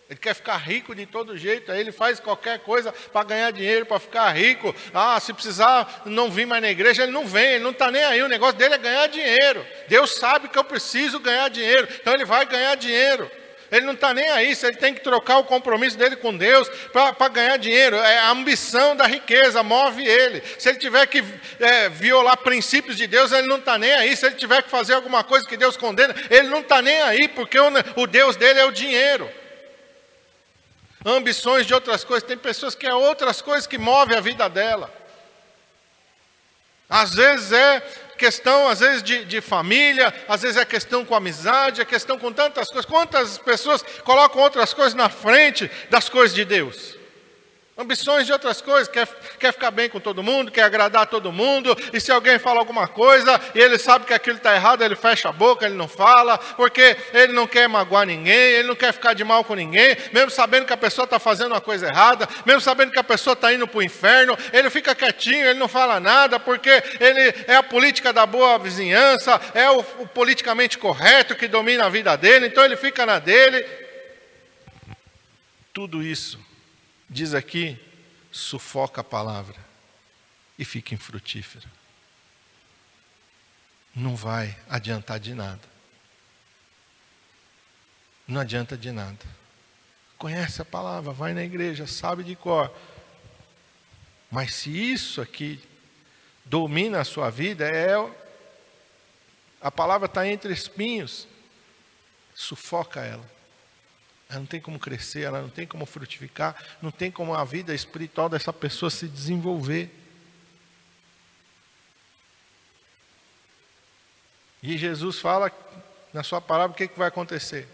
Ele quer ficar rico de todo jeito, aí ele faz qualquer coisa para ganhar dinheiro, para ficar rico. Ah, se precisar não vir mais na igreja, ele não vem, ele não está nem aí. O negócio dele é ganhar dinheiro. Deus sabe que eu preciso ganhar dinheiro, então ele vai ganhar dinheiro. Ele não está nem aí, se ele tem que trocar o compromisso dele com Deus para ganhar dinheiro. É a ambição da riqueza, move ele. Se ele tiver que é, violar princípios de Deus, ele não está nem aí. Se ele tiver que fazer alguma coisa que Deus condena, ele não está nem aí, porque o, o Deus dele é o dinheiro ambições de outras coisas. Tem pessoas que é outras coisas que movem a vida dela. Às vezes é questão, às vezes, de, de, família, às vezes é questão com amizade, é questão com tantas coisas. Quantas pessoas colocam outras coisas na frente das coisas de Deus? Ambições de outras coisas, quer, quer ficar bem com todo mundo, quer agradar todo mundo, e se alguém fala alguma coisa e ele sabe que aquilo está errado, ele fecha a boca, ele não fala, porque ele não quer magoar ninguém, ele não quer ficar de mal com ninguém, mesmo sabendo que a pessoa está fazendo uma coisa errada, mesmo sabendo que a pessoa está indo para o inferno, ele fica quietinho, ele não fala nada, porque ele é a política da boa vizinhança, é o, o politicamente correto que domina a vida dele, então ele fica na dele. Tudo isso diz aqui, sufoca a palavra e fica infrutífera. Não vai adiantar de nada. Não adianta de nada. Conhece a palavra, vai na igreja, sabe de cor. Mas se isso aqui domina a sua vida, é a palavra está entre espinhos, sufoca ela. Ela não tem como crescer, ela não tem como frutificar, não tem como a vida espiritual dessa pessoa se desenvolver. E Jesus fala na sua palavra o que, que vai acontecer.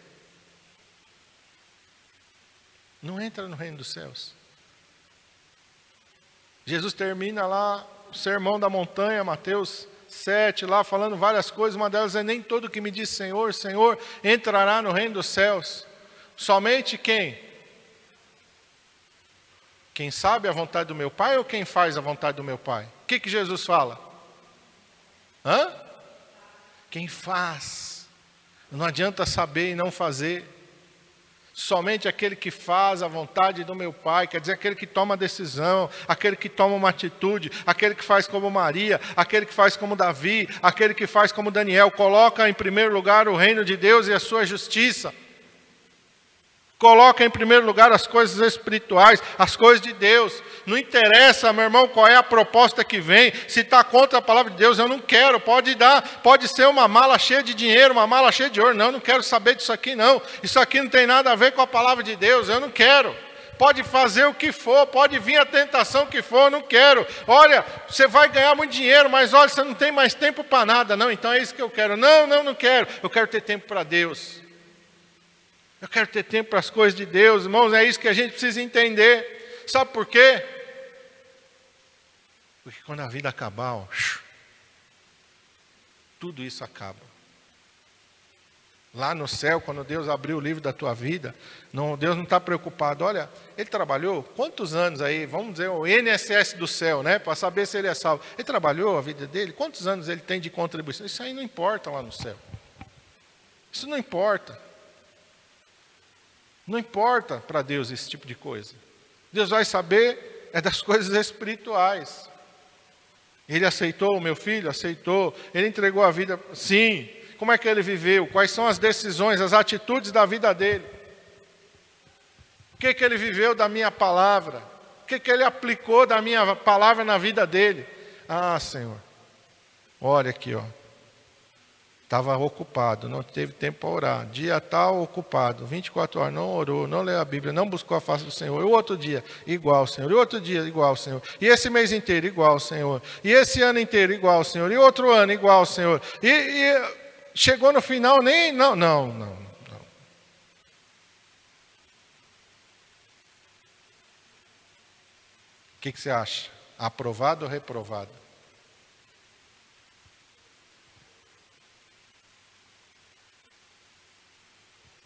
Não entra no reino dos céus. Jesus termina lá o sermão da montanha, Mateus 7, lá falando várias coisas. Uma delas é: Nem todo que me diz Senhor, Senhor entrará no reino dos céus Somente quem? Quem sabe a vontade do meu pai ou quem faz a vontade do meu pai? O que, que Jesus fala? Hã? Quem faz. Não adianta saber e não fazer. Somente aquele que faz a vontade do meu Pai, quer dizer, aquele que toma decisão, aquele que toma uma atitude, aquele que faz como Maria, aquele que faz como Davi, aquele que faz como Daniel, coloca em primeiro lugar o reino de Deus e a sua justiça. Coloca em primeiro lugar as coisas espirituais, as coisas de Deus. Não interessa, meu irmão, qual é a proposta que vem. Se está contra a palavra de Deus, eu não quero. Pode dar, pode ser uma mala cheia de dinheiro, uma mala cheia de ouro. Não, eu não quero saber disso aqui, não. Isso aqui não tem nada a ver com a palavra de Deus. Eu não quero. Pode fazer o que for, pode vir a tentação que for, eu não quero. Olha, você vai ganhar muito dinheiro, mas olha, você não tem mais tempo para nada. Não, então é isso que eu quero. Não, não, não quero. Eu quero ter tempo para Deus. Eu quero ter tempo para as coisas de Deus, irmãos, é isso que a gente precisa entender. Sabe por quê? Porque quando a vida acabar, ó, tudo isso acaba. Lá no céu, quando Deus abriu o livro da tua vida, não, Deus não está preocupado. Olha, ele trabalhou quantos anos aí? Vamos dizer, o INSS do céu, né? Para saber se ele é salvo. Ele trabalhou a vida dele? Quantos anos ele tem de contribuição? Isso aí não importa lá no céu. Isso não importa. Não importa para Deus esse tipo de coisa. Deus vai saber é das coisas espirituais. Ele aceitou o meu filho? Aceitou. Ele entregou a vida? Sim. Como é que ele viveu? Quais são as decisões, as atitudes da vida dele? O que, que ele viveu da minha palavra? O que, que ele aplicou da minha palavra na vida dele? Ah, Senhor, olha aqui, ó. Estava ocupado, não teve tempo para orar. Dia tal, ocupado, 24 horas, não orou, não leu a Bíblia, não buscou a face do Senhor. E outro dia, igual, Senhor. E outro dia, igual, Senhor. E esse mês inteiro, igual, Senhor. E esse ano inteiro, igual, Senhor. E outro ano, igual, Senhor. E, e chegou no final, nem. Não, não, não. não. O que, que você acha? Aprovado ou reprovado?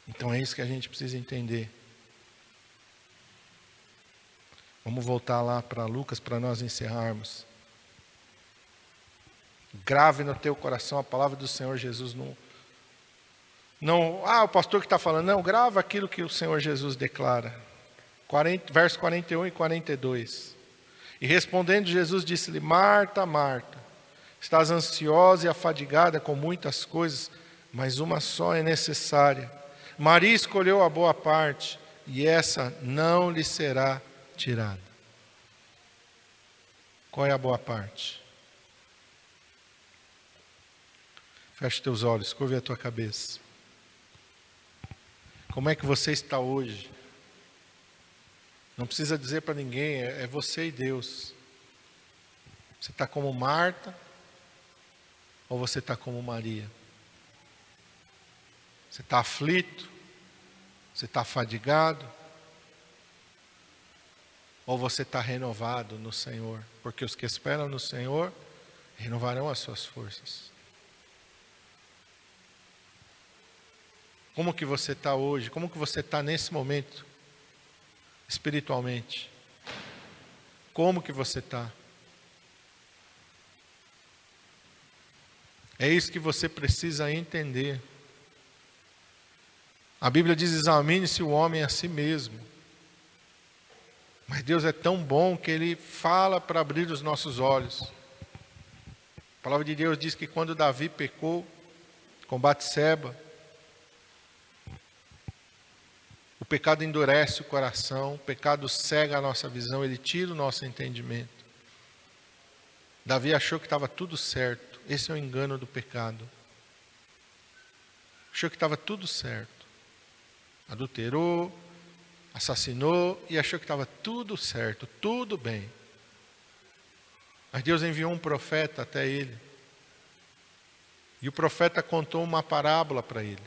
Então é isso que a gente precisa entender. Vamos voltar lá para Lucas para nós encerrarmos. Grave no teu coração a palavra do Senhor Jesus. Não, não ah, o pastor que está falando. Não, grava aquilo que o Senhor Jesus declara. 40, verso 41 e 42. E respondendo, Jesus disse-lhe: Marta, Marta, estás ansiosa e afadigada com muitas coisas, mas uma só é necessária. Maria escolheu a boa parte, e essa não lhe será tirada. Qual é a boa parte? Feche teus olhos, curve a tua cabeça. Como é que você está hoje? Não precisa dizer para ninguém, é, é você e Deus. Você está como Marta ou você está como Maria? Você está aflito? Você está fadigado? Ou você está renovado no Senhor? Porque os que esperam no Senhor renovarão as suas forças. Como que você está hoje? Como que você está nesse momento? Espiritualmente. Como que você está? É isso que você precisa entender. A Bíblia diz: examine-se o homem a si mesmo. Mas Deus é tão bom que Ele fala para abrir os nossos olhos. A palavra de Deus diz que quando Davi pecou com Batseba, O pecado endurece o coração, o pecado cega a nossa visão, ele tira o nosso entendimento. Davi achou que estava tudo certo. Esse é o engano do pecado. Achou que estava tudo certo. Adulterou, assassinou e achou que estava tudo certo, tudo bem. Mas Deus enviou um profeta até ele. E o profeta contou uma parábola para ele.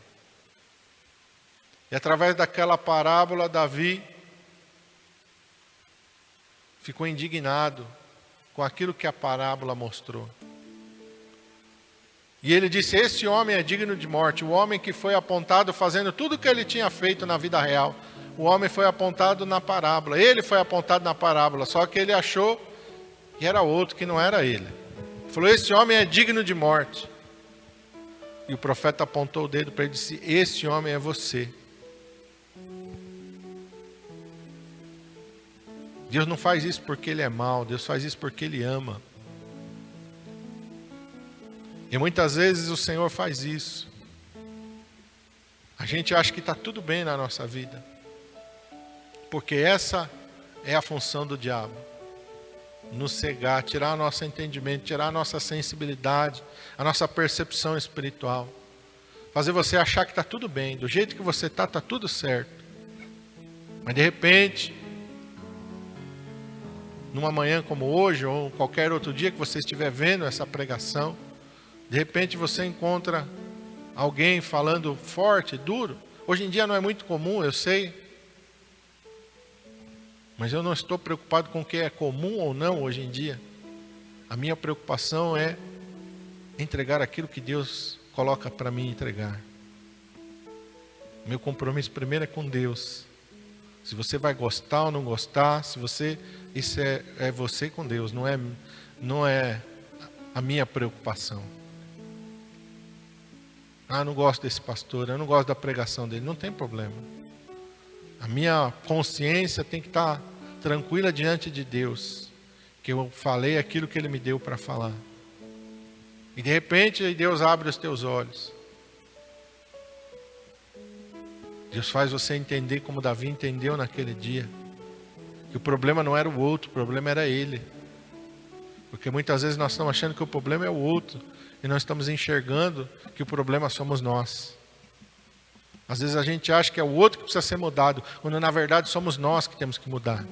E através daquela parábola, Davi ficou indignado com aquilo que a parábola mostrou. E ele disse: Esse homem é digno de morte. O homem que foi apontado fazendo tudo o que ele tinha feito na vida real. O homem foi apontado na parábola. Ele foi apontado na parábola. Só que ele achou que era outro, que não era ele. Falou: Esse homem é digno de morte. E o profeta apontou o dedo para ele e disse: Esse homem é você. Deus não faz isso porque Ele é mau, Deus faz isso porque Ele ama. E muitas vezes o Senhor faz isso. A gente acha que está tudo bem na nossa vida, porque essa é a função do diabo. Nos cegar, tirar nosso entendimento, tirar nossa sensibilidade, a nossa percepção espiritual, fazer você achar que está tudo bem, do jeito que você está, está tudo certo, mas de repente numa manhã como hoje, ou qualquer outro dia que você estiver vendo essa pregação, de repente você encontra alguém falando forte, duro. Hoje em dia não é muito comum, eu sei. Mas eu não estou preocupado com o que é comum ou não hoje em dia. A minha preocupação é entregar aquilo que Deus coloca para mim entregar. Meu compromisso primeiro é com Deus. Se você vai gostar ou não gostar, se você isso é, é você com Deus, não é não é a minha preocupação. Ah, não gosto desse pastor, eu não gosto da pregação dele, não tem problema. A minha consciência tem que estar tranquila diante de Deus, que eu falei aquilo que ele me deu para falar. E de repente Deus abre os teus olhos. Deus faz você entender como Davi entendeu naquele dia. Que o problema não era o outro, o problema era ele. Porque muitas vezes nós estamos achando que o problema é o outro. E nós estamos enxergando que o problema somos nós. Às vezes a gente acha que é o outro que precisa ser mudado, quando na verdade somos nós que temos que mudar.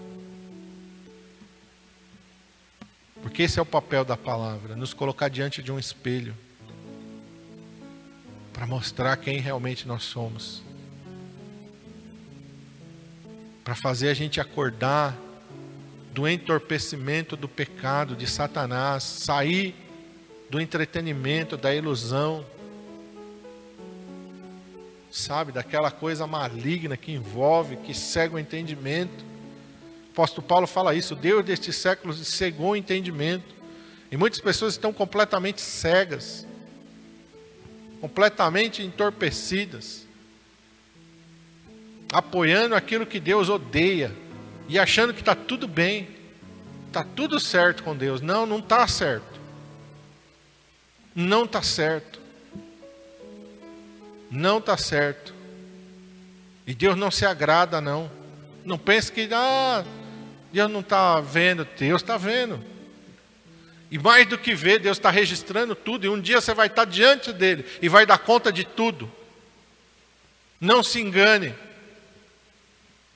Porque esse é o papel da palavra, nos colocar diante de um espelho para mostrar quem realmente nós somos para fazer a gente acordar do entorpecimento do pecado de Satanás, sair do entretenimento, da ilusão, sabe, daquela coisa maligna que envolve, que cega o entendimento. O apóstolo Paulo fala isso, Deus destes séculos cegou o entendimento. E muitas pessoas estão completamente cegas, completamente entorpecidas, apoiando aquilo que Deus odeia e achando que está tudo bem, está tudo certo com Deus. Não, não está certo. Não está certo. Não está certo. E Deus não se agrada, não. Não pense que ah, Deus não está vendo. Deus está vendo. E mais do que ver, Deus está registrando tudo. E um dia você vai estar diante dele e vai dar conta de tudo. Não se engane.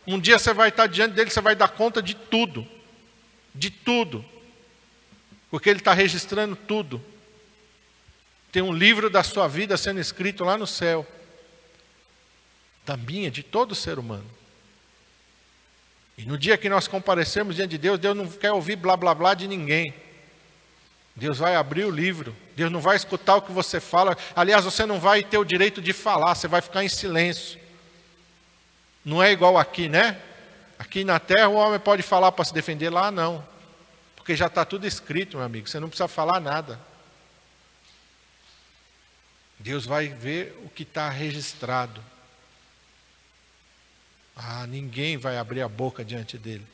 Um dia você vai estar diante dele, você vai dar conta de tudo. De tudo. Porque ele está registrando tudo. Tem um livro da sua vida sendo escrito lá no céu. Da minha, de todo ser humano. E no dia que nós comparecermos diante de Deus, Deus não quer ouvir blá blá blá de ninguém. Deus vai abrir o livro. Deus não vai escutar o que você fala. Aliás, você não vai ter o direito de falar, você vai ficar em silêncio. Não é igual aqui, né? Aqui na terra o homem pode falar para se defender, lá não. Porque já está tudo escrito, meu amigo. Você não precisa falar nada. Deus vai ver o que está registrado. Ah, ninguém vai abrir a boca diante dele.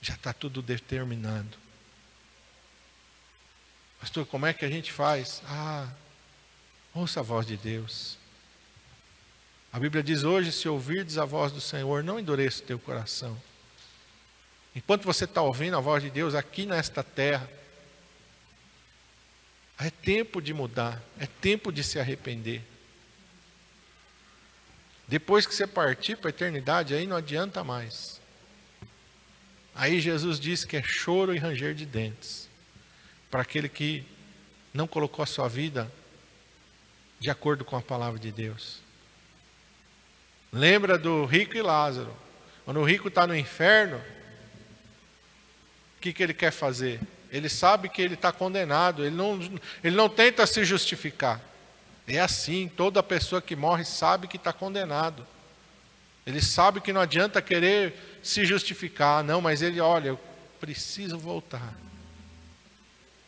Já está tudo determinado. Pastor, como é que a gente faz? Ah, ouça a voz de Deus. A Bíblia diz hoje: se ouvirdes a voz do Senhor, não endureça o teu coração. Enquanto você está ouvindo a voz de Deus aqui nesta terra, é tempo de mudar, é tempo de se arrepender. Depois que você partir para a eternidade, aí não adianta mais. Aí Jesus disse que é choro e ranger de dentes para aquele que não colocou a sua vida de acordo com a palavra de Deus. Lembra do rico e Lázaro. Quando o rico está no inferno, o que, que ele quer fazer? Ele sabe que ele está condenado, ele não, ele não tenta se justificar. É assim, toda pessoa que morre sabe que está condenado. Ele sabe que não adianta querer se justificar, não, mas ele, olha, eu preciso voltar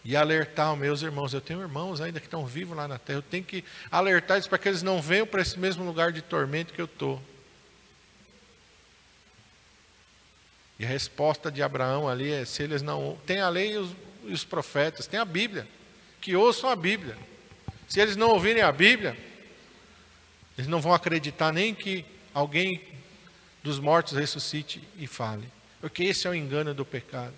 e alertar meus irmãos. Eu tenho irmãos ainda que estão vivos lá na terra. Eu tenho que alertar eles para que eles não venham para esse mesmo lugar de tormento que eu estou. E a resposta de Abraão ali é: se eles não. Tem a lei e os, e os profetas, tem a Bíblia. Que ouçam a Bíblia. Se eles não ouvirem a Bíblia, eles não vão acreditar nem que alguém dos mortos ressuscite e fale. Porque esse é o engano do pecado.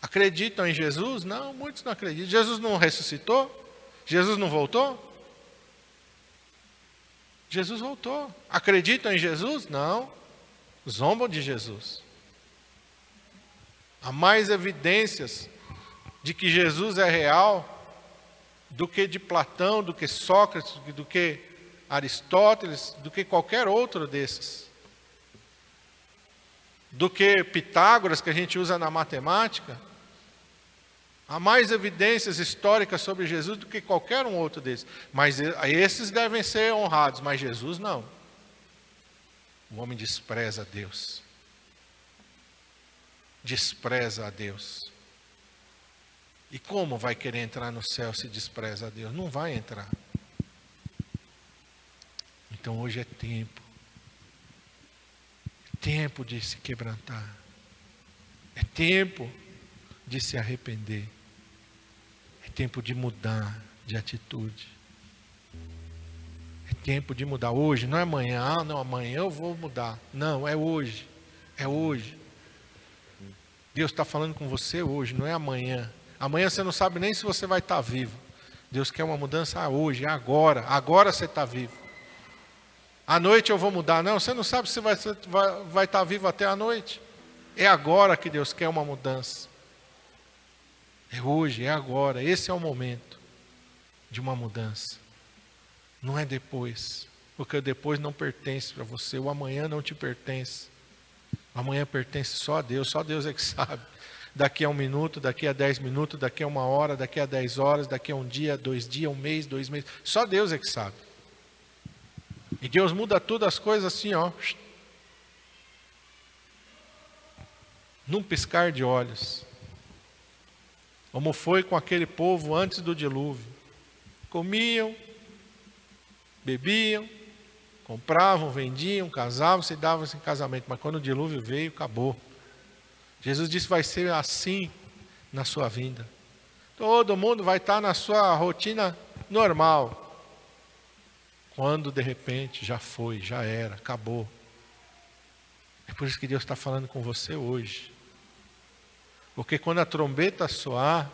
Acreditam em Jesus? Não, muitos não acreditam. Jesus não ressuscitou? Jesus não voltou? Jesus voltou. Acreditam em Jesus? Não. Zombam de Jesus. Há mais evidências de que Jesus é real do que de Platão, do que Sócrates, do que Aristóteles, do que qualquer outro desses. Do que Pitágoras, que a gente usa na matemática. Há mais evidências históricas sobre Jesus do que qualquer um outro desses. Mas esses devem ser honrados, mas Jesus não. O homem despreza a Deus. Despreza a Deus. E como vai querer entrar no céu se despreza a Deus? Não vai entrar. Então hoje é tempo. É tempo de se quebrantar. É tempo de se arrepender. É tempo de mudar de atitude. É tempo de mudar. Hoje, não é amanhã. Ah, não, amanhã eu vou mudar. Não, é hoje. É hoje. Deus está falando com você hoje, não é amanhã. Amanhã você não sabe nem se você vai estar vivo. Deus quer uma mudança hoje, agora. Agora você está vivo. À noite eu vou mudar. Não, você não sabe se vai, vai, vai estar vivo até a noite. É agora que Deus quer uma mudança. É hoje, é agora. Esse é o momento de uma mudança. Não é depois. Porque depois não pertence para você. O amanhã não te pertence. O amanhã pertence só a Deus. Só Deus é que sabe. Daqui a um minuto, daqui a dez minutos, daqui a uma hora, daqui a dez horas, daqui a um dia, dois dias, um mês, dois meses. Só Deus é que sabe. E Deus muda todas as coisas assim, ó. Num piscar de olhos. Como foi com aquele povo antes do dilúvio. Comiam, bebiam, compravam, vendiam, casavam, se davam em casamento. Mas quando o dilúvio veio, acabou. Jesus disse: vai ser assim na sua vida. Todo mundo vai estar na sua rotina normal. Quando de repente já foi, já era, acabou. É por isso que Deus está falando com você hoje. Porque quando a trombeta soar,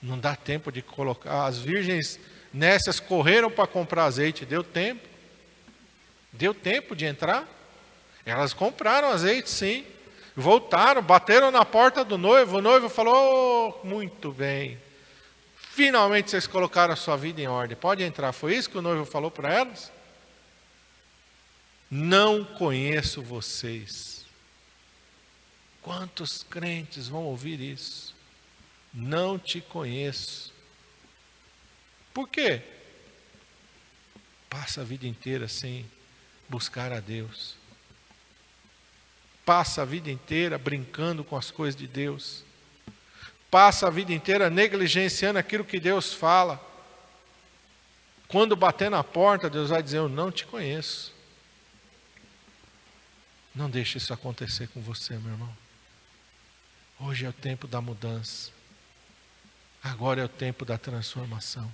não dá tempo de colocar. As virgens nessas correram para comprar azeite, deu tempo. Deu tempo de entrar. Elas compraram azeite, sim. Voltaram, bateram na porta do noivo. O noivo falou: oh, Muito bem. Finalmente vocês colocaram a sua vida em ordem. Pode entrar. Foi isso que o noivo falou para elas? Não conheço vocês. Quantos crentes vão ouvir isso? Não te conheço. Por quê? Passa a vida inteira sem buscar a Deus passa a vida inteira brincando com as coisas de Deus, passa a vida inteira negligenciando aquilo que Deus fala. Quando bater na porta, Deus vai dizer: Eu não te conheço. Não deixe isso acontecer com você, meu irmão. Hoje é o tempo da mudança. Agora é o tempo da transformação.